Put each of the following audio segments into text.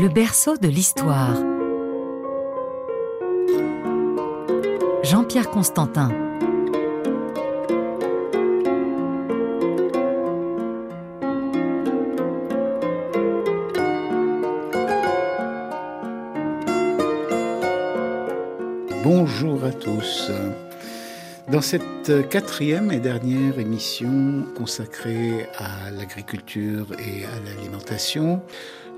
Le berceau de l'histoire. Jean-Pierre Constantin. Bonjour à tous. Dans cette quatrième et dernière émission consacrée à l'agriculture et à l'alimentation,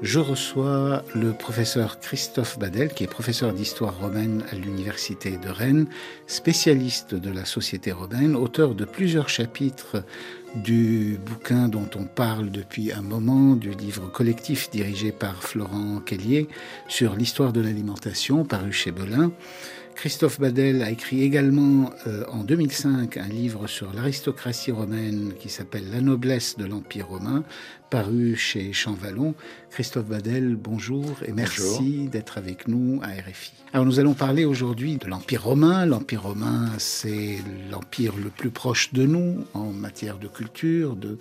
je reçois le professeur Christophe Badel, qui est professeur d'histoire romaine à l'Université de Rennes, spécialiste de la société romaine, auteur de plusieurs chapitres du bouquin dont on parle depuis un moment, du livre collectif dirigé par Florent Kellier sur l'histoire de l'alimentation, paru chez Belin. Christophe Badel a écrit également euh, en 2005 un livre sur l'aristocratie romaine qui s'appelle La noblesse de l'Empire romain, paru chez Champvallon. Christophe Badel, bonjour et merci d'être avec nous à RFI. Alors nous allons parler aujourd'hui de l'Empire romain. L'Empire romain, c'est l'empire le plus proche de nous en matière de culture, de,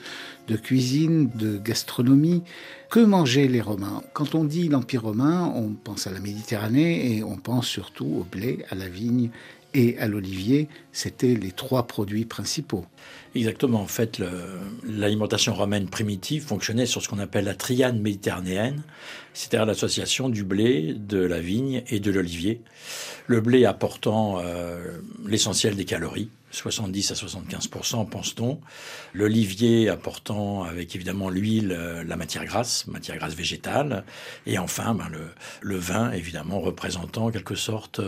de cuisine, de gastronomie. Que mangeaient les Romains? Quand on dit l'Empire romain, on pense à la Méditerranée et on pense surtout au blé, à la vigne et à l'olivier. C'était les trois produits principaux. Exactement. En fait, l'alimentation romaine primitive fonctionnait sur ce qu'on appelle la triade méditerranéenne, c'est-à-dire l'association du blé, de la vigne et de l'olivier. Le blé apportant euh, l'essentiel des calories, 70 à 75% pense-t-on. L'olivier apportant avec évidemment l'huile, euh, la matière grasse, matière grasse végétale. Et enfin, ben, le, le, vin, évidemment, représentant en quelque sorte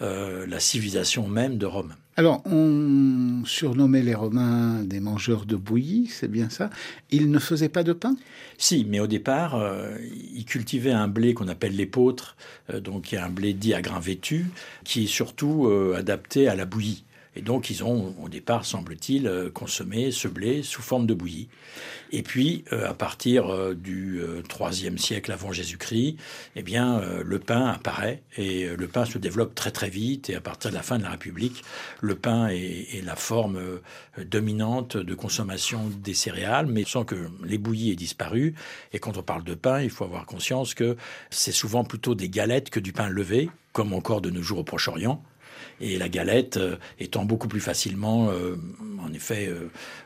euh, la civilisation même de Rome. Alors, on surnommait les Romains des mangeurs de bouillie, c'est bien ça. Ils ne faisaient pas de pain? Si, mais au départ, euh, ils cultivaient un blé qu'on appelle l'épeautre, euh, donc un blé dit à grains vêtus, qui est surtout adapté à la bouillie. Et donc, ils ont, au départ, semble-t-il, euh, consommé ce blé sous forme de bouillie. Et puis, euh, à partir euh, du IIIe siècle avant Jésus-Christ, eh bien, le pain apparaît et le pain se développe très très vite. Et à partir de la fin de la République, le pain est, la forme dominante de consommation des céréales, mais sans que les bouillies aient disparu. Et quand on parle de pain, il faut avoir conscience que c'est souvent plutôt des galettes que du pain levé, comme encore de nos jours au Proche-Orient et la galette euh, étant beaucoup plus facilement, euh, en effet,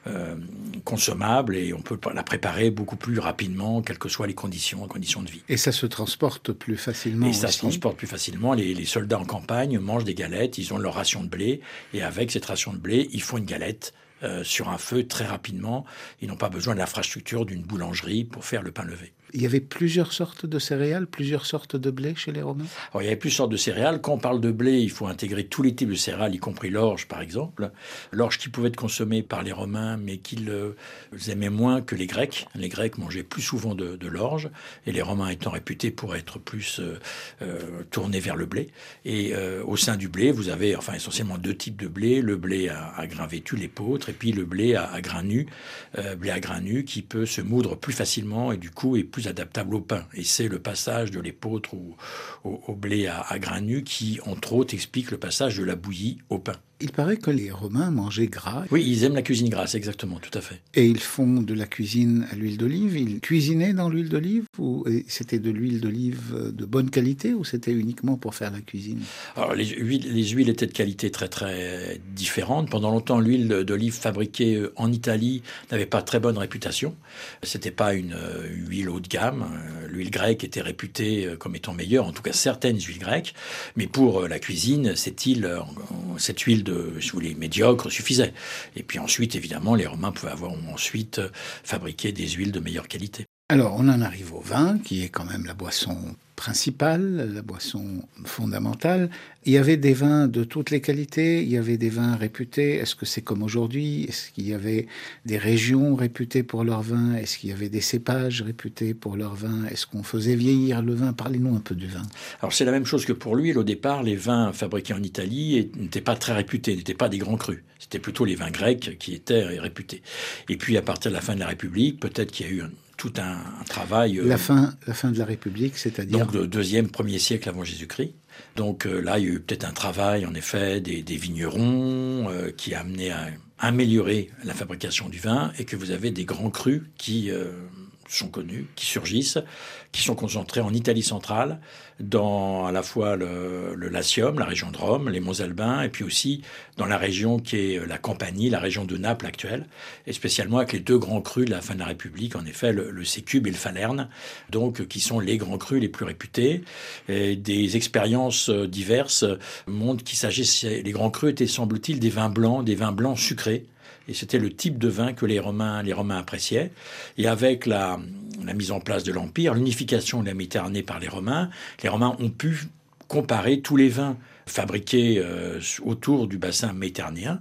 euh, consommable et on peut la préparer beaucoup plus rapidement, quelles que soient les conditions, les conditions de vie. Et ça se transporte plus facilement. Et ça se transporte plus facilement. Les, les, soldats en campagne mangent des galettes, ils ont leur ration de blé et avec cette ration de blé, ils font une galette. sur un feu très rapidement. Ils n'ont pas besoin de l'infrastructure d'une boulangerie pour faire le pain levé. Il y avait plusieurs sortes de céréales, plusieurs sortes de blé chez les Romains? Alors, il y avait plusieurs sortes de céréales. Quand on parle de blé, il faut intégrer tous les types de céréales, y compris l'orge, par exemple. L'orge qui pouvait être consommée par les Romains, mais qu'ils aimaient moins que les Grecs. Les Grecs mangeaient plus souvent de, l'orge, et les Romains étant réputés pour être plus euh, euh, tournés vers le blé. Et euh, au sein du blé, vous avez enfin essentiellement deux types de blé. Le blé à, grains vêtus, l'épeautre, et puis le blé à, grains nus, blé à grains nus qui peut se moudre plus facilement et du coup est plus adaptable au pain. Et c'est le passage de l'épeautre au, blé à, à grains nus qui, entre autres, explique le passage de la bouillie au pain. Il paraît que les Romains mangeaient gras. Oui, ils aiment la cuisine grasse, exactement, tout à fait. Et ils font de la cuisine à l'huile d'olive. Ils cuisinaient dans l'huile d'olive ou c'était de l'huile d'olive de bonne qualité ou c'était uniquement pour faire la cuisine? Alors, les huiles, les huiles étaient de qualité très très différente. Pendant longtemps, l'huile d'olive fabriquée euh, en Italie n'avait pas très bonne réputation. C'était pas une euh, huile haut de gamme. Euh, l'huile grecque était réputée comme étant meilleure, en tout cas certaines huiles grecques. Mais pour la cuisine, cette, cette huile de, si vous voulez, médiocre suffisait. Et puis ensuite, évidemment, les Romains pouvaient avoir ensuite fabriqué des huiles de meilleure qualité. Alors, on en arrive au vin, qui est quand même la boisson principale, la boisson fondamentale. Il y avait des vins de toutes les qualités, il y avait des vins réputés. Est-ce que c'est comme aujourd'hui? Est-ce qu'il y avait des régions réputées pour leur vin? Est-ce qu'il y avait des cépages réputés pour leur vin? Est-ce qu'on faisait vieillir le vin? Parlez-nous un peu du vin. Alors c'est la même chose que pour l'huile. Au départ, les vins fabriqués en Italie n'étaient pas très réputés, n'étaient pas des grands crus. C'était plutôt les vins grecs qui étaient réputés. Et puis à partir de la fin de la République, peut-être qu'il y a eu un, tout un, travail. La, fin, la fin de la République, c'est-à-dire Donc le deuxième, premier siècle avant Jésus-Christ. Donc euh, là, il y a eu peut-être un travail, en effet, des, vignerons euh, qui a amené à améliorer la fabrication du vin et que vous avez des grands crus qui, euh, sont connus, qui surgissent, qui sont concentrés en Italie centrale, dans à la fois le, Latium, la région de Rome, les Monts et puis aussi dans la région qui est la Campanie, la région de Naples actuelle, et spécialement avec les deux grands crus de la fin de la République, en effet le, le Sécube et le Falerne, donc qui sont les grands crus les plus réputés. Et des expériences diverses montrent qu'il s'agissait, les grands crus étaient semble-t-il des vins blancs, des vins blancs sucrés, et c'était le type de vin que les Romains, les Romains appréciaient. Et avec la, la mise en place de l'Empire, l'unification de la Méditerranée par les Romains, les Romains ont pu comparer tous les vins fabriqués euh, autour du bassin méditerranéen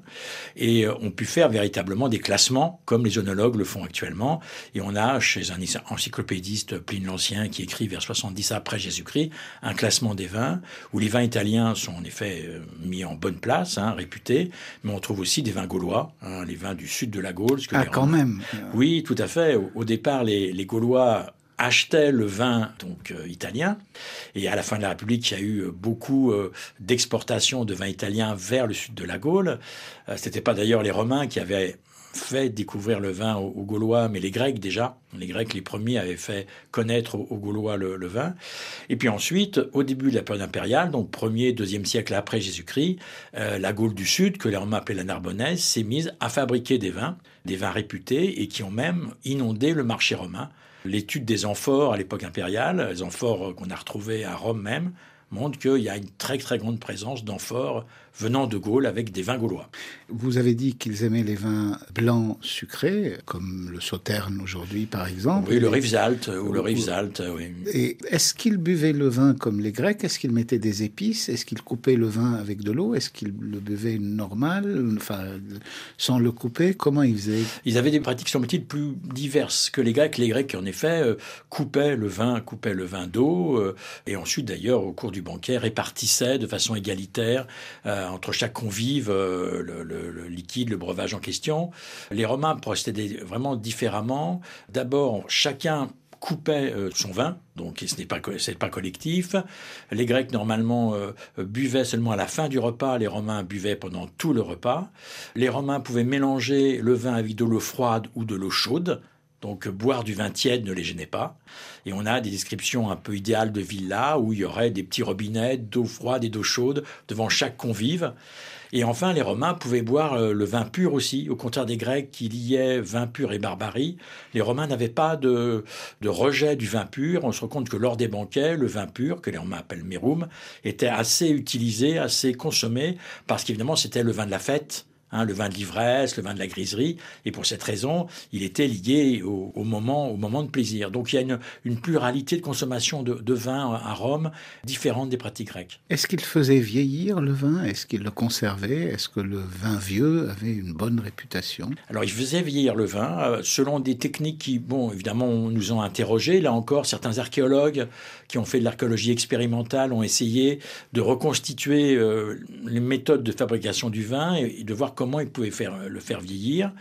et euh, ont pu faire véritablement des classements comme les œnologues le font actuellement. Et on a chez un encyclopédiste Pline l'Ancien qui écrit vers 70 après Jésus-Christ un classement des vins où les vins italiens sont en effet euh, mis en bonne place, hein, réputés, mais on trouve aussi des vins gaulois, hein, les vins du sud de la Gaule. ah, quand même. Oui, tout à fait. Au, au départ, les, les Gaulois achetait le vin donc euh, italien et à la fin de la République il y a eu euh, beaucoup euh, d'exportations de vin italien vers le sud de la Gaule c'était pas d'ailleurs les Romains qui avaient fait découvrir le vin aux, Gaulois, mais les Grecs déjà. Les Grecs, les premiers, avaient fait connaître aux, Gaulois le, vin. Et puis ensuite, au début de la période impériale, donc premier, deuxième siècle après Jésus-Christ, la Gaule du Sud, que les Romains appelaient la Narbonnaise, s'est mise à fabriquer des vins, des vins réputés, et qui ont même inondé le marché romain. L'étude des amphores à l'époque impériale, les amphores qu'on a retrouvés à Rome même, montre qu'il y a une très très grande présence d'amphores venant de Gaule avec des vins gaulois. Vous avez dit qu'ils aimaient les vins blancs sucrés, comme le Sauterne aujourd'hui par exemple. Oui, le Rivesaltes ou le Rivesaltes, oui. Et est-ce qu'ils buvaient le vin comme les Grecs? Est-ce qu'ils mettaient des épices? Est-ce qu'ils coupaient le vin avec de l'eau? Est-ce qu'ils le buvaient normal, enfin, sans le couper Comment ils faisaient? Ils avaient des pratiques, semble-t-il, plus diverses que les Grecs. Les Grecs, en effet, euh, coupaient le vin, coupaient le vin d'eau, euh, et ensuite, d'ailleurs, au cours du banquet, répartissaient de façon égalitaire euh, euh, entre chaque convive euh, le, liquide, le breuvage en question. Les Romains procédaient vraiment différemment. D'abord, chacun coupait euh, son vin, donc ce n'est pas, pas collectif. Les Grecs, normalement, buvaient seulement à la fin du repas, les Romains buvaient pendant tout le repas. Les Romains pouvaient mélanger le vin avec de l'eau froide ou de l'eau chaude, donc boire du vin tiède ne les gênait pas. Et on a des descriptions un peu idéales de villas où il y aurait des petits robinets d'eau froide et d'eau chaude devant chaque convive. Et enfin, les Romains pouvaient boire euh, le vin pur aussi, au contraire des Grecs qui liaient vin pur et barbarie. Les Romains n'avaient pas de, de, rejet du vin pur. On se rend compte que lors des banquets, le vin pur, que les Romains appellent merum, était assez utilisé, assez consommé, parce qu'évidemment c'était le vin de la fête Hein, le vin de l'ivresse, le vin de la griserie, et pour cette raison, il était lié au, moment, au moment de plaisir. Donc il y a une, pluralité de consommation de, vin à Rome, différente des pratiques grecques. Est-ce qu'il faisait vieillir le vin? Est-ce qu'il le conservait? Est-ce que le vin vieux avait une bonne réputation? Alors il faisait vieillir le vin euh, selon des techniques qui, bon, évidemment, nous ont interrogés. Là encore, certains archéologues qui ont fait de l'archéologie expérimentale ont essayé de reconstituer euh, les méthodes de fabrication du vin et de voir comment ils pouvaient faire, le faire vieillir.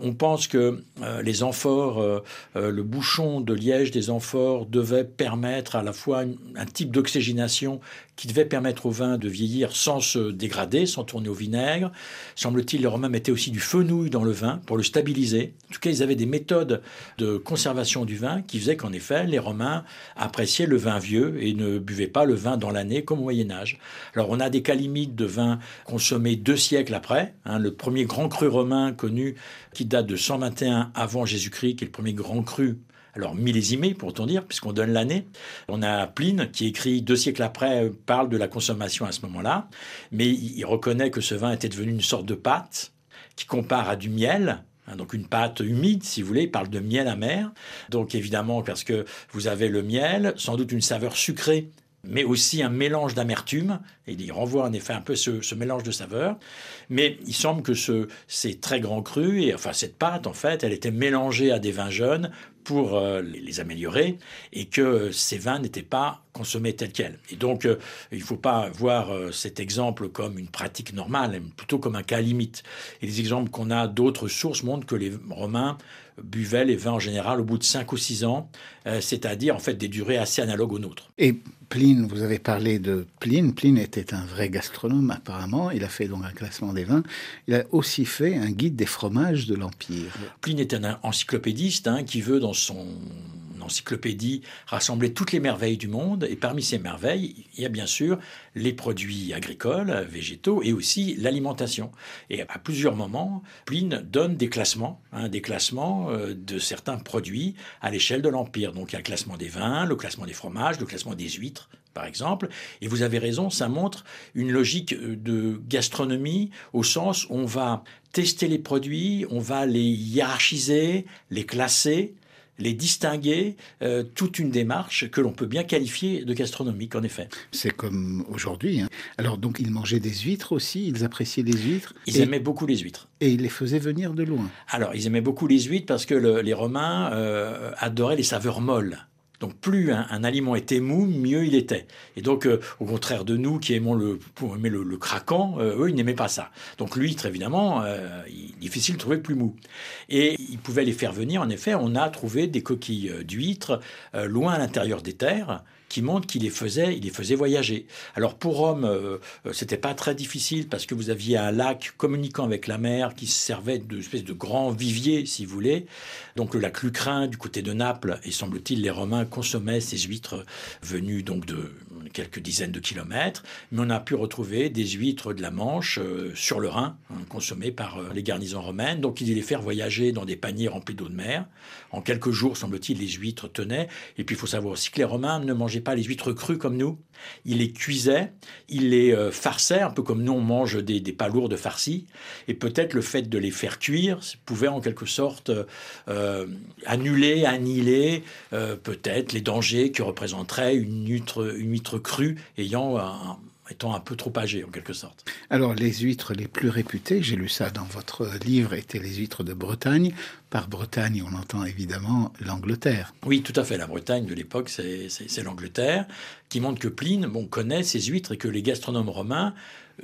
On pense que euh, les amphores, euh, euh, le bouchon de liège des amphores devait permettre à la fois un type d'oxygénation qui devait permettre au vin de vieillir sans se dégrader, sans tourner au vinaigre. Semble-t-il, les Romains mettaient aussi du fenouil dans le vin pour le stabiliser. En tout cas, ils avaient des méthodes de conservation du vin qui faisaient qu'en effet, les Romains appréciaient le vin vieux et ne buvaient pas le vin dans l'année comme au Moyen Âge. Alors, on a des cas limites de vin consommés deux siècles après. Hein, le premier grand cru romain connu qui date de 121 avant Jésus-Christ, qui est le premier grand cru alors millésimé, pour-on dire, puisqu'on donne l'année. On a Pline qui écrit deux siècles après, euh, parle de la consommation à ce moment-là, mais il reconnaît que ce vin était devenu une sorte de pâte qui compare à du miel, hein, donc une pâte humide, si vous voulez, il parle de miel amer. Donc évidemment, parce que vous avez le miel, sans doute une saveur sucrée mais aussi un mélange d'amertume. Et il renvoie en effet un peu ce, mélange de saveurs. Mais il semble que ce, ces très grands crus, et enfin cette pâte, en fait, elle était mélangée à des vins jeunes pour euh, les, améliorer, et que ces vins n'étaient pas consommés tels quels. Et donc, euh, il ne faut pas voir euh, cet exemple comme une pratique normale, mais plutôt comme un cas limite. Et les exemples qu'on a d'autres sources montrent que les Romains buvaient les vins en général au bout de 5 ou 6 ans, c'est-à-dire en fait des durées assez analogues aux nôtres. Et Pline, vous avez parlé de Pline. Pline était un vrai gastronome apparemment. Il a fait donc un classement des vins. Il a aussi fait un guide des fromages de l'Empire. Pline est un encyclopédiste hein, qui veut dans son encyclopédie rassemblait toutes les merveilles du monde, et parmi ces merveilles, il y a bien sûr les produits agricoles, végétaux, et aussi l'alimentation. Et à plusieurs moments, Pline donne des classements, hein, des classements euh, de certains produits à l'échelle de l'Empire. Donc il y a le classement des vins, le classement des fromages, le classement des huîtres, par exemple. Et vous avez raison, ça montre une logique euh, de gastronomie au sens où on va tester les produits, on va les hiérarchiser, les classer, les distinguer, euh, toute une démarche que l'on peut bien qualifier de gastronomique, en effet. C'est comme aujourd'hui. Hein. Alors, donc, ils mangeaient des huîtres aussi, ils appréciaient les huîtres. Ils aimaient beaucoup les huîtres. Et ils les faisaient venir de loin. Alors, ils aimaient beaucoup les huîtres parce que les Romains euh, adoraient les saveurs molles. Donc plus un, aliment était mou, mieux il était. Et donc, euh, au contraire de nous qui aimons le, aimer le, craquant, euh, eux, ils n'aimaient pas ça. Donc l'huître, évidemment, euh, difficile de trouver plus mou. Et ils pouvaient les faire venir. En effet, on a trouvé des coquilles d'huîtres loin à l'intérieur des terres qui montre qu'il les faisait, il les faisait voyager. Alors pour Rome, euh, euh, c'était pas très difficile parce que vous aviez un lac communiquant avec la mer qui servait de espèce de grand vivier, si vous voulez. Donc le lac Lucrin du côté de Naples, et semble-t-il les Romains consommaient ces huîtres venues donc de quelques dizaines de kilomètres, mais on a pu retrouver des huîtres de la Manche euh, sur le Rhin, hein, consommées par les garnisons romaines. Donc il les faire voyager dans des paniers remplis d'eau de mer. En quelques jours, semble-t-il, les huîtres tenaient. Et puis il faut savoir aussi que les Romains ne mangeaient pas les huîtres crues comme nous. Ils les cuisaient, ils les euh, farçaient, un peu comme nous on mange des, des palourdes farcies. Et peut-être le fait de les faire cuire pouvait en quelque sorte euh, annuler, annihiler euh, peut-être les dangers que représenterait une huître, une huître crue ayant un, étant un peu trop âgé en quelque sorte. Alors les huîtres les plus réputées, j'ai lu ça dans votre livre, étaient les huîtres de Bretagne. Par Bretagne, on entend évidemment l'Angleterre. Oui, tout à fait. La Bretagne de l'époque, c'est l'Angleterre, qui montre que Pline bon, connaît ces huîtres et que les gastronomes romains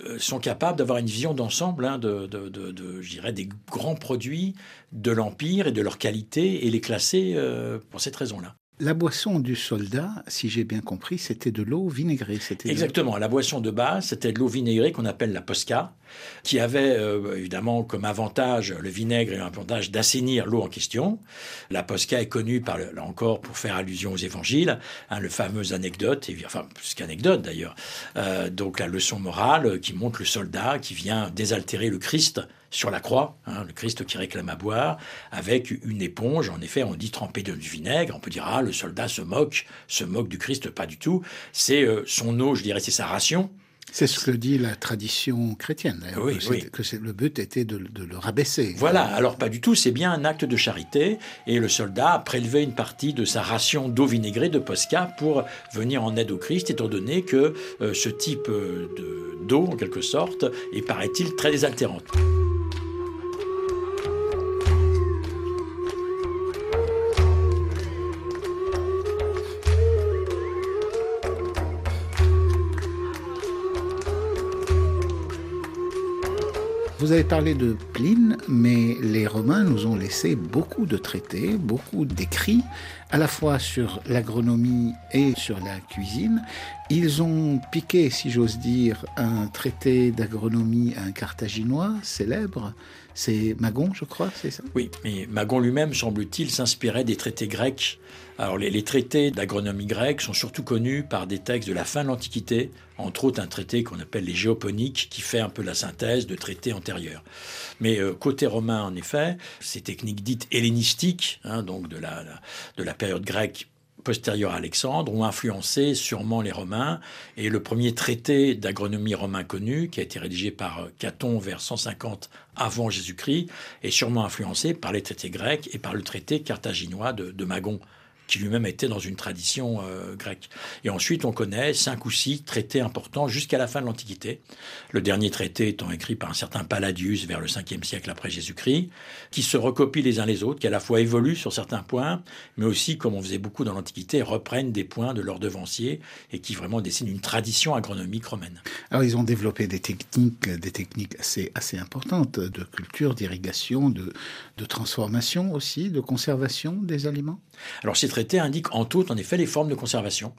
euh, sont capables d'avoir une vision d'ensemble hein, de, de, des grands produits de l'Empire et de leur qualité et les classer euh, pour cette raison-là. La boisson du soldat, si j'ai bien compris, c'était de l'eau vinaigrée. Exactement. La boisson de base, c'était de l'eau vinaigrée qu'on appelle la posca, qui avait euh, évidemment comme avantage, le vinaigre et l'avantage d'assainir l'eau en question. La posca est connue, par là encore, pour faire allusion aux évangiles, hein, le fameux anecdote, enfin, plus qu'anecdote d'ailleurs. Euh, donc la leçon morale qui montre le soldat qui vient désaltérer le Christ sur la croix, hein, le Christ qui réclame à boire, avec une éponge. En effet, on dit trempé de vinaigre. On peut dire, ah, le soldat se moque, se moque du Christ, pas du tout. C'est euh, son eau, je dirais, c'est sa ration. C'est ce que dit la tradition chrétienne, oui, que, oui. le but était de, le rabaisser. Voilà, alors pas du tout, c'est bien un acte de charité, et le soldat a prélevé une partie de sa ration d'eau vinaigrée de Posca pour venir en aide au Christ, étant donné que euh, ce type euh, d'eau, en quelque sorte, est, paraît-il, très désaltérante. Vous avez parlé de Pline, mais les Romains nous ont laissé beaucoup de traités, beaucoup d'écrits, à la fois sur l'agronomie et sur la cuisine. Ils ont piqué, si j'ose dire, un traité d'agronomie à un carthaginois célèbre. C'est Magon, je crois, c'est ça? Oui, mais Magon lui-même, semble-t-il, s'inspirait des traités grecs alors les, traités d'agronomie grecque sont surtout connus par des textes de la fin de l'Antiquité, entre autres un traité qu'on appelle les géoponiques, qui fait un peu la synthèse de traités antérieurs. Mais euh, côté romain, en effet, ces techniques dites hellénistiques, hein, donc de la, de la période grecque postérieure à Alexandre, ont influencé sûrement les Romains. Et le premier traité d'agronomie romain connu, qui a été rédigé par euh, Caton vers 150 avant Jésus-Christ, est sûrement influencé par les traités grecs et par le traité carthaginois de Magon qui lui-même était dans une tradition euh, grecque. Et ensuite, on connaît cinq ou six traités importants jusqu'à la fin de l'Antiquité. Le dernier traité étant écrit par un certain Palladius vers le 5e siècle après Jésus-Christ, qui se recopient les uns les autres, qui à la fois évoluent sur certains points, mais aussi, comme on faisait beaucoup dans l'Antiquité, reprennent des points de leurs devanciers et qui vraiment dessinent une tradition agronomique romaine. Alors, ils ont développé des techniques, des techniques assez, assez importantes de culture, d'irrigation, de, de transformation aussi, de conservation des aliments? Alors, c'est traités indiquent en tout, en effet, les formes de conservation.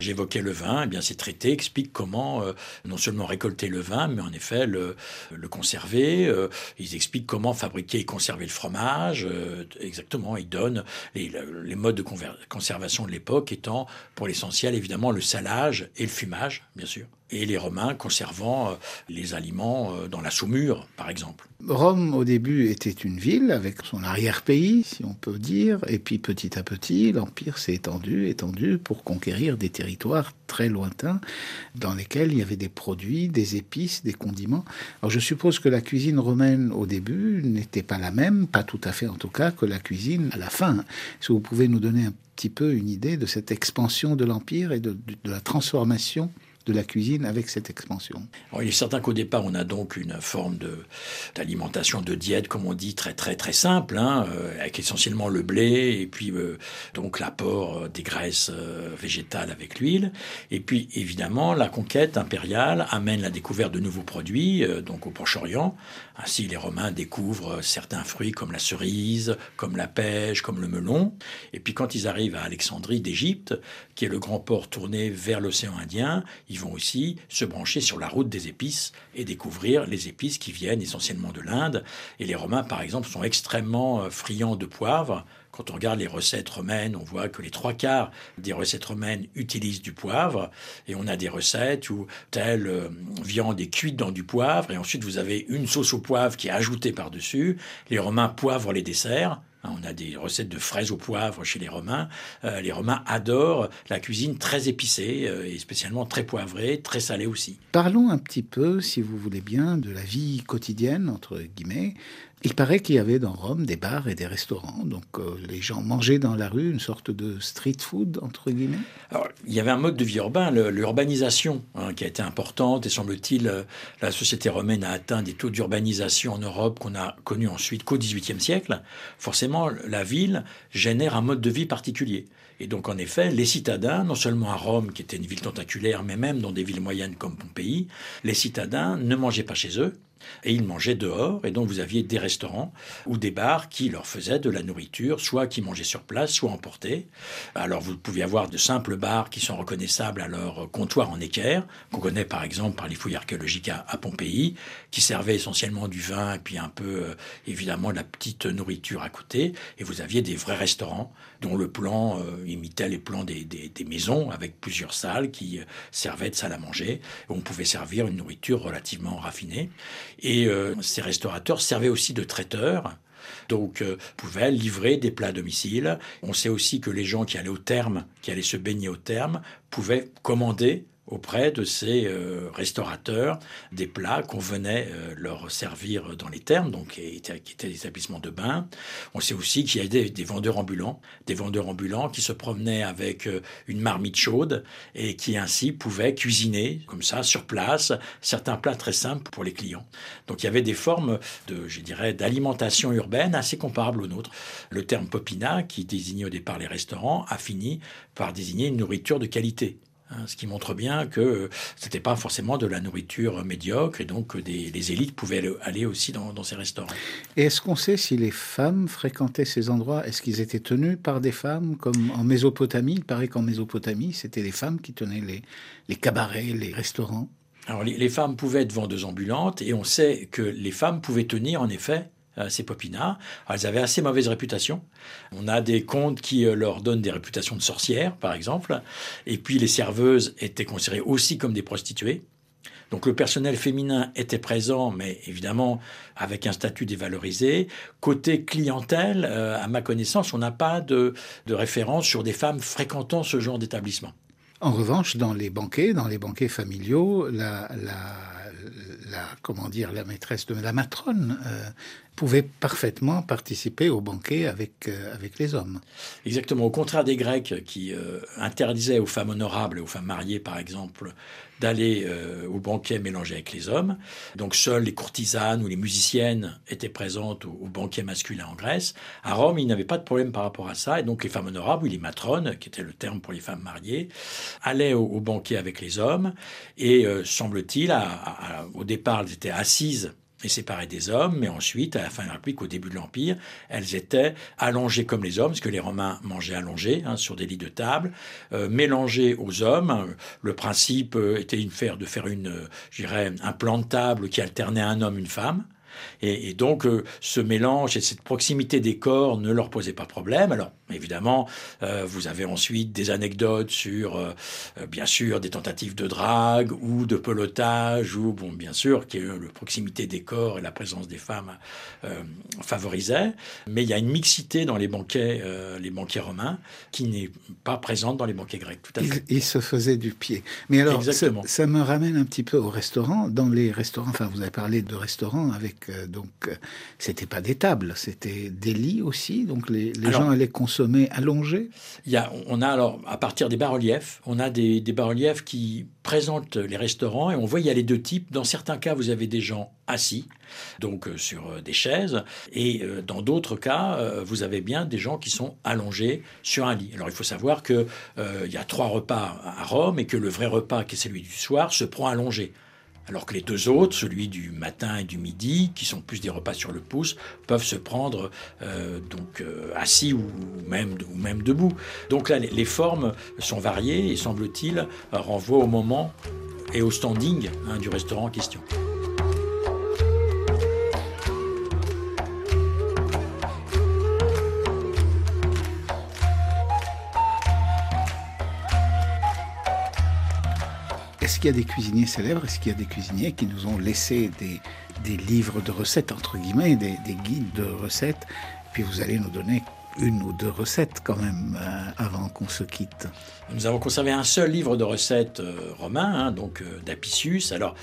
J'évoquais le vin, eh bien ces traités expliquent comment euh, non seulement récolter le vin, mais en effet le, conserver. Euh, ils expliquent comment fabriquer et conserver le fromage. Euh, exactement, ils donnent les modes de conservation de l'époque étant pour l'essentiel évidemment le salage et le fumage, bien sûr et les Romains conservant euh, les aliments euh, dans la saumure, par exemple. Rome, au début, était une ville avec son arrière-pays, si on peut dire, et puis petit à petit, l'Empire s'est étendu, étendu pour conquérir des territoires très lointains dans lesquels il y avait des produits, des épices, des condiments. Alors je suppose que la cuisine romaine, au début, n'était pas la même, pas tout à fait en tout cas, que la cuisine à la fin. Si vous pouvez nous donner un petit peu une idée de cette expansion de l'Empire et de, de la transformation de la cuisine avec cette expansion. il est certain qu'au départ, on a donc une forme d'alimentation, de, diète, comme on dit, très très très simple, hein, euh, avec essentiellement le blé et puis euh, donc l'apport euh, des graisses végétales avec l'huile. Et puis évidemment, la conquête impériale amène la découverte de nouveaux produits, donc au Proche-Orient. Ainsi, les Romains découvrent certains fruits comme la cerise, comme la pêche, comme le melon. Et puis quand ils arrivent à Alexandrie d'Égypte, qui est le grand port tourné vers l'océan Indien, ils vont aussi se brancher sur la route des épices et découvrir les épices qui viennent essentiellement de l'Inde. Et les Romains, par exemple, sont extrêmement euh, friands de poivre. Quand on regarde les recettes romaines, on voit que les trois quarts des recettes romaines utilisent du poivre. Et on a des recettes où telle euh, viande est cuite dans du poivre. Et ensuite, vous avez une sauce au poivre qui est ajoutée par-dessus. Les Romains poivrent les desserts. Hein, on a des recettes de fraises au poivre chez les Romains. Euh, les Romains adorent la cuisine très épicée euh, et spécialement très poivrée, très salée aussi. Parlons un petit peu, si vous voulez bien, de la vie quotidienne, entre guillemets, il paraît qu'il y avait dans Rome des bars et des restaurants, donc euh, les gens mangeaient dans la rue, une sorte de street food, entre guillemets. Alors, il y avait un mode de vie urbain, l'urbanisation, hein, qui a été importante, et semble-t-il, euh, la société romaine a atteint des taux d'urbanisation en Europe qu'on a connus ensuite qu'au XVIIIe siècle. Forcément, la ville génère un mode de vie particulier. Et donc, en effet, les citadins, non seulement à Rome, qui était une ville tentaculaire, mais même dans des villes moyennes comme Pompéi, les citadins ne mangeaient pas chez eux, et ils mangeaient dehors, et donc vous aviez des restaurants ou des bars qui leur faisaient de la nourriture, soit qui mangeaient sur place, soit emportés. Alors vous pouviez avoir de simples bars qui sont reconnaissables à leur comptoir en équerre, qu'on connaît par exemple par les fouilles archéologiques à, Pompéi, qui servaient essentiellement du vin et puis un peu euh, évidemment de la petite nourriture à côté. Et vous aviez des vrais restaurants dont le plan euh, imitait les plans des, maisons avec plusieurs salles qui euh, servaient de salle à manger. on pouvait servir une nourriture relativement raffinée. Et euh, ces restaurateurs servaient aussi de traiteurs. Donc, pouvaient livrer des plats à domicile. On sait aussi que les gens qui allaient au terme, qui allaient se baigner au terme, pouvaient commander auprès de ces euh, restaurateurs des plats qu'on venait euh, leur servir dans les thermes, donc qui étaient, des établissements de bain. On sait aussi qu'il y a des, vendeurs ambulants, des vendeurs ambulants qui se promenaient avec euh, une marmite chaude et qui ainsi pouvaient cuisiner comme ça sur place certains plats très simples pour les clients. Donc il y avait des formes de, je dirais, d'alimentation urbaine assez comparables aux nôtres. Le terme popina, qui désignait au départ les restaurants, a fini par désigner une nourriture de qualité. Hein, ce qui montre bien que ce n'était pas forcément de la nourriture médiocre et donc des, les élites pouvaient aller aussi dans, ces restaurants. Et est-ce qu'on sait si les femmes fréquentaient ces endroits? Est-ce qu'ils étaient tenus par des femmes comme en Mésopotamie? Il paraît qu'en Mésopotamie, c'était les femmes qui tenaient les, les cabarets, les restaurants. Alors les femmes pouvaient être vendeuses ambulantes et on sait que les femmes pouvaient tenir en effet ces popinas. elles avaient assez mauvaise réputation. On a des contes qui euh, leur donnent des réputations de sorcières, par exemple. Et puis les serveuses étaient considérées aussi comme des prostituées. Donc le personnel féminin était présent, mais évidemment avec un statut dévalorisé. Côté clientèle, euh, à ma connaissance, on n'a pas de, de référence sur des femmes fréquentant ce genre d'établissement. En revanche, dans les banquets, dans les banquets familiaux, la, comment dire, la maîtresse de la matrone euh, pouvait parfaitement participer au banquet avec, euh, avec les hommes. Exactement, au contraire des Grecs qui euh, interdisaient aux femmes honorables et aux femmes mariées, par exemple, d'aller euh, au banquet mélangé avec les hommes. Donc seules les courtisanes ou les musiciennes étaient présentes au, banquet masculin en Grèce. À Rome, il n'y avait pas de problème par rapport à ça. Et donc les femmes honorables, ou les matrones, qui était le terme pour les femmes mariées, allaient au banquet avec les hommes. Et semble-t-il, au départ, elles étaient assises et séparées des hommes, mais ensuite, à la fin de la République, au début de l'Empire, elles étaient allongées comme les hommes, parce que les Romains mangeaient allongés hein, sur des lits de table, euh, mélangées aux hommes. Le principe euh, était de faire, de faire une, euh, un plan de table qui alternait un homme, une femme. Et, donc, euh, ce mélange et cette proximité des corps ne leur posait pas problème. Alors, évidemment, euh, vous avez ensuite des anecdotes sur, euh, bien sûr, des tentatives de drague ou de pelotage, ou, bon, bien sûr, que la proximité des corps et la présence des femmes favorisaient. Mais il y a une mixité dans les banquets, les banquets romains qui n'est pas présente dans les banquets grecs. Tout à fait. Il, se faisait du pied. Mais alors, ça, ça, me ramène un petit peu au restaurant. Dans les restaurants, enfin, vous avez parlé de restaurants avec donc, euh, c'était pas des tables, c'était des lits aussi. Donc, les, gens allaient consommer allongés. Il y a, on a alors, à partir des bas-reliefs, on a des, bas-reliefs qui présentent les restaurants et on voit il y a les deux types. Dans certains cas, vous avez des gens assis, donc euh, sur euh, des chaises, et dans d'autres cas, vous avez bien des gens qui sont allongés sur un lit. Alors, il faut savoir que il y a trois repas à Rome et que le vrai repas, qui est celui du soir, se prend allongé alors que les deux autres, celui du matin et du midi, qui sont plus des repas sur le pouce, peuvent se prendre euh, donc euh, assis ou même, ou même debout. Donc là, les, formes sont variées et semble-t-il renvoient au moment et au standing hein, du restaurant en question. Est-ce qu'il y a des cuisiniers célèbres? Est-ce qu'il y a des cuisiniers qui nous ont laissé des, livres de recettes, entre guillemets, des, des guides de recettes? Puis vous allez nous donner une ou deux recettes quand même euh, avant qu'on se quitte. Nous avons conservé un seul livre de recettes euh, romain, hein, donc euh, d'Apicius, alors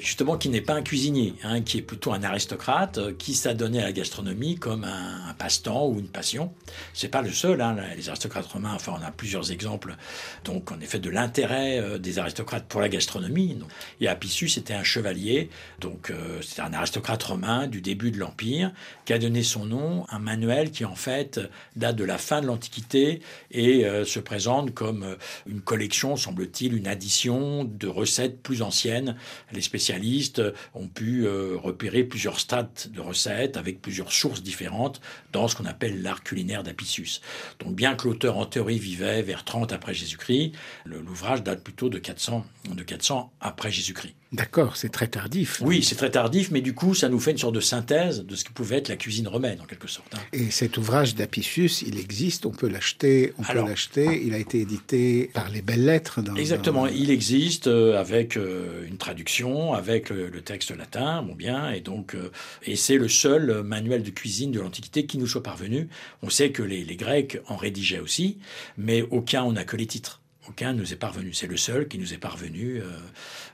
justement qui n'est pas un cuisinier, hein, qui est plutôt un aristocrate, qui s'adonnait à la gastronomie comme un, passe-temps ou une passion. C'est pas le seul, hein, les aristocrates romains, enfin on a plusieurs exemples, donc en effet de l'intérêt des aristocrates pour la gastronomie. Et Apicius était un chevalier, donc c'était un aristocrate romain du début de l'Empire, qui a donné son nom à un manuel qui en fait date de la fin de l'Antiquité et euh, se présente comme euh, une collection, semble-t-il, une addition de recettes plus anciennes. Les spécialistes ont pu euh, repérer plusieurs strates de recettes avec plusieurs sources différentes dans ce qu'on appelle l'art culinaire d'Apicius. Donc bien que l'auteur en théorie vivait vers 30 après Jésus-Christ, l'ouvrage date plutôt de 400, de 400 après Jésus-Christ. D'accord, c'est très tardif. Oui, c'est très tardif, mais du coup, ça nous fait une sorte de synthèse de ce que pouvait être la cuisine romaine, en quelque sorte. Hein. Et cet ouvrage d'Apicius, il existe, on peut l'acheter, on peut l'acheter. Il a été édité par les Belles Lettres. exactement, il existe euh, avec euh, une traduction, avec le, texte latin, bon bien, et donc, euh, et c'est le seul manuel de cuisine de l'Antiquité qui nous soit parvenu. On sait que les, les Grecs en rédigeaient aussi, mais aucun, on n'a que les titres. Aucun ne nous est parvenu. C'est le seul qui nous est parvenu. Euh,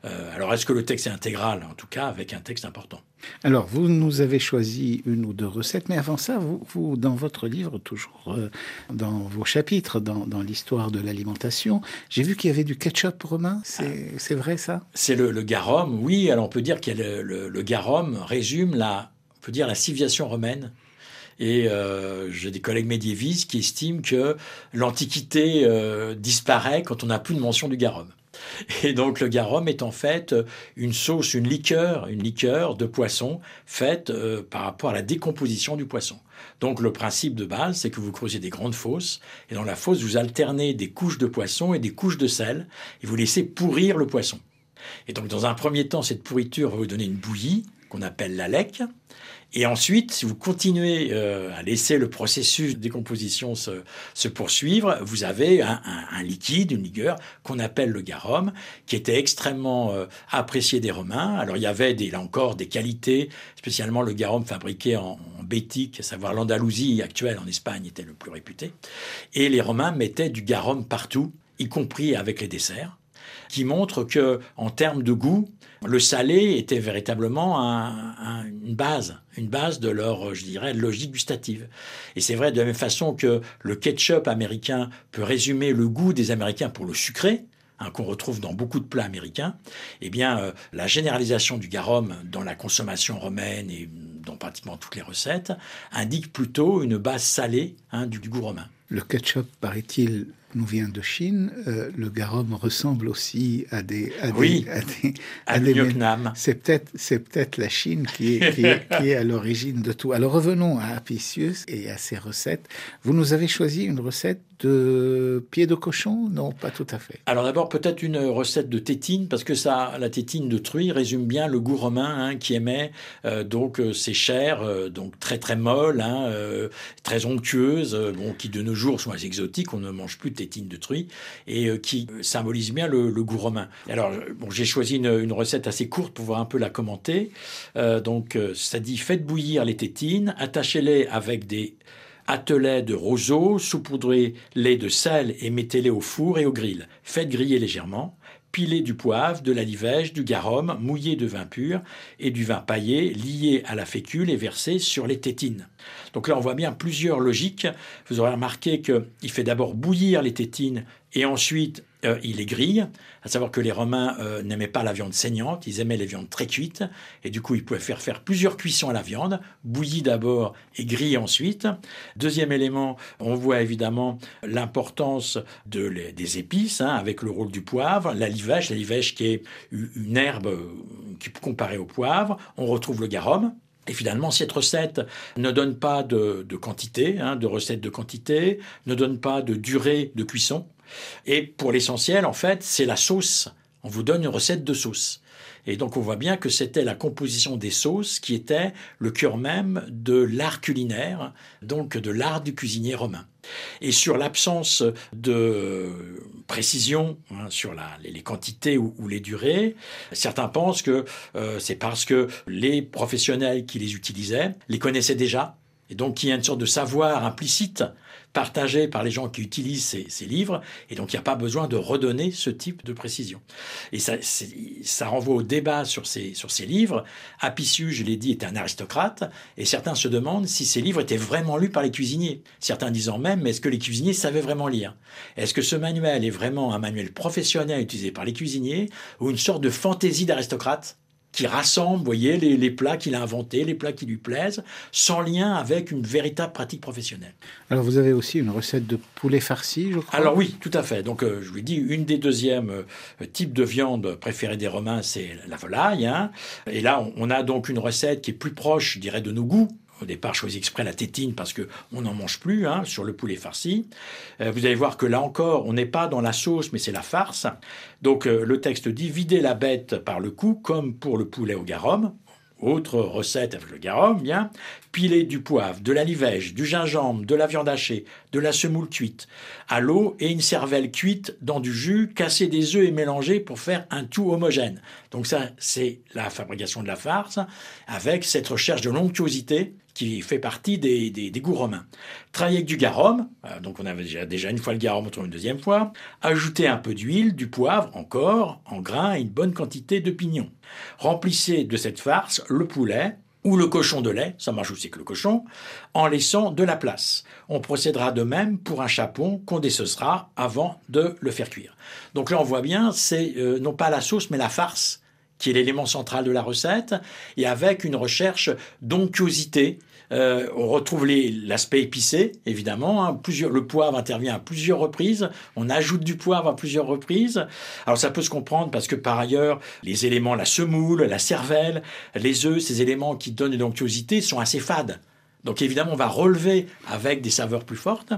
euh, alors, est-ce que le texte est intégral? En tout cas, avec un texte important. Alors, vous nous avez choisi une ou deux recettes, mais avant ça, vous, dans votre livre, toujours euh, dans vos chapitres, dans, l'histoire de l'alimentation, j'ai vu qu'il y avait du ketchup romain. C'est vrai ça? C'est le, garum, oui. Alors, on peut dire que le, le, garum résume la, on peut dire la civilisation romaine et euh, j'ai des collègues médiévistes qui estiment que l'Antiquité euh, disparaît quand on n'a plus de mention du garum. Et donc le garum est en fait une sauce, une liqueur, une liqueur de poisson faite euh, par rapport à la décomposition du poisson. Donc le principe de base, c'est que vous creusez des grandes fosses, et dans la fosse, vous alternez des couches de poisson et des couches de sel, et vous laissez pourrir le poisson. Et donc dans un premier temps, cette pourriture va vous donner une bouillie, qu'on appelle la lec, et ensuite, si vous continuez euh, à laisser le processus de décomposition se, poursuivre, vous avez un, liquide, une ligueur qu'on appelle le garum, qui était extrêmement euh, apprécié des Romains. Alors il y avait des, là encore des qualités, spécialement le garum fabriqué en, en bétique, à savoir l'Andalousie actuelle en Espagne était le plus réputé. Et les Romains mettaient du garum partout, y compris avec les desserts qui montre que, en termes de goût, le salé était véritablement une base, une base de leur, je dirais, logique gustative. Et c'est vrai de la même façon que le ketchup américain peut résumer le goût des Américains pour le sucré, hein, qu'on retrouve dans beaucoup de plats américains, eh bien, euh, la généralisation du garum dans la consommation romaine et dans pratiquement toutes les recettes indique plutôt une base salée hein, du goût romain. Le ketchup, paraît-il, nous vient de Chine. Euh, le garum ressemble aussi à des à oui, des, à des, C'est peut-être c'est peut-être la Chine qui est, qui est, qui est à l'origine de tout. Alors revenons à Apicius et à ses recettes. Vous nous avez choisi une recette de pied de cochon? Non, pas tout à fait. Alors d'abord peut-être une recette de tétine parce que ça, la tétine de truie résume bien le goût romain hein, qui aimait euh, donc euh, ces chairs euh, donc très très molles, hein, très onctueuses, bon qui de nos jours sont assez exotiques. On ne mange plus de de truie et qui symbolise bien le, goût romain. Alors bon, j'ai choisi une, recette assez courte pour voir un peu la commenter. donc ça dit faites bouillir les tétines, attachez-les avec des Attelez de roseau, saupoudrez-les de sel et mettez-les au four et au grill. Faites griller légèrement. Pilez du poivre, de la livège, du garum, mouillé de vin pur et du vin paillé, lié à la fécule et versé sur les tétines. Donc là, on voit bien plusieurs logiques. Vous aurez remarqué qu'il fait d'abord bouillir les tétines et ensuite euh, il les grille, à savoir que les Romains euh, n'aimaient pas la viande saignante, ils aimaient les viandes très cuites, et du coup ils pouvaient faire faire plusieurs cuissons à la viande, bouillie d'abord et grillée ensuite. Deuxième élément, on voit évidemment l'importance de des épices, hein, avec le rôle du poivre, la livèche qui est une herbe euh, qui comparée au poivre, on retrouve le garum, et finalement, cette recette ne donne pas de, quantité, hein, de recette de quantité, ne donne pas de durée de cuisson. Et pour l'essentiel, en fait, c'est la sauce. On vous donne une recette de sauce. Et donc on voit bien que c'était la composition des sauces qui était le cœur même de l'art culinaire, donc de l'art du cuisinier romain. Et sur l'absence de précision hein, sur les, quantités ou, les durées, certains pensent que euh, c'est parce que les professionnels qui les utilisaient les connaissaient déjà, et donc il y a une sorte de savoir implicite partagé par les gens qui utilisent ces, livres, et donc il n'y a pas besoin de redonner ce type de précision. Et ça, renvoie au débat sur ces, sur ces livres. Apicius, je l'ai dit, était un aristocrate, et certains se demandent si ces livres étaient vraiment lus par les cuisiniers. Certains disant même, mais est-ce que les cuisiniers savaient vraiment lire? Est-ce que ce manuel est vraiment un manuel professionnel utilisé par les cuisiniers, ou une sorte de fantaisie d'aristocrate? Qui rassemble, voyez, les, plats qu'il a inventés, les plats qui lui plaisent, sans lien avec une véritable pratique professionnelle. Alors vous avez aussi une recette de poulet farci, je crois? Alors oui, tout à fait. Donc euh, je vous dis, une des deuxièmes euh, types de viande préférée des Romains, c'est la volaille. Hein. Et là, on, a donc une recette qui est plus proche, je dirais, de nos goûts, au départ, choisi exprès la tétine parce que on n'en mange plus hein, sur le poulet farci. Euh, vous allez voir que là encore, on n'est pas dans la sauce, mais c'est la farce. Donc euh, le texte dit vider la bête par le cou, comme pour le poulet au garum. Autre recette avec le garum, bien. Piler du poivre, de la livège, du gingembre, de la viande hachée, de la semoule cuite, à l'eau et une cervelle cuite dans du jus, casser des œufs et mélanger pour faire un tout homogène. Donc ça, c'est la fabrication de la farce avec cette recherche de l'onctuosité qui fait partie des, goûts romains. Travailler avec du garum, euh, donc on avait déjà, une fois le garum, on une deuxième fois. Ajouter un peu d'huile, du poivre encore, en grains et une bonne quantité de pignons. Remplissez de cette farce le poulet, ou le cochon de lait, ça marche aussi que le cochon, en laissant de la place. On procédera de même pour un chapon qu'on dessocera avant de le faire cuire. Donc là, on voit bien, c'est euh, non pas la sauce, mais la farce qui est l'élément central de la recette, et avec une recherche d'onctuosité, euh, on retrouve l'aspect épicé, évidemment. Hein. plusieurs, le poivre intervient à plusieurs reprises. On ajoute du poivre à plusieurs reprises. Alors ça peut se comprendre parce que par ailleurs, les éléments, la semoule, la cervelle, les œufs, ces éléments qui donnent une onctuosité sont assez fades. Donc évidemment, on va relever avec des saveurs plus fortes.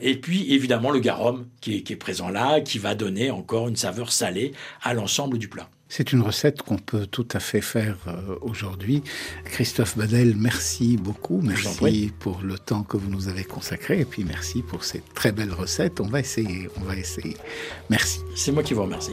Et puis évidemment, le garum qui est présent là, qui va donner encore une saveur salée à l'ensemble du plat. C'est une recette qu'on peut tout à fait faire euh, aujourd'hui. Christophe Badel, merci beaucoup. Merci pour le temps que vous nous avez consacré et puis merci pour cette très belle recette. On va essayer, on va essayer. Merci. C'est moi qui vous remercie.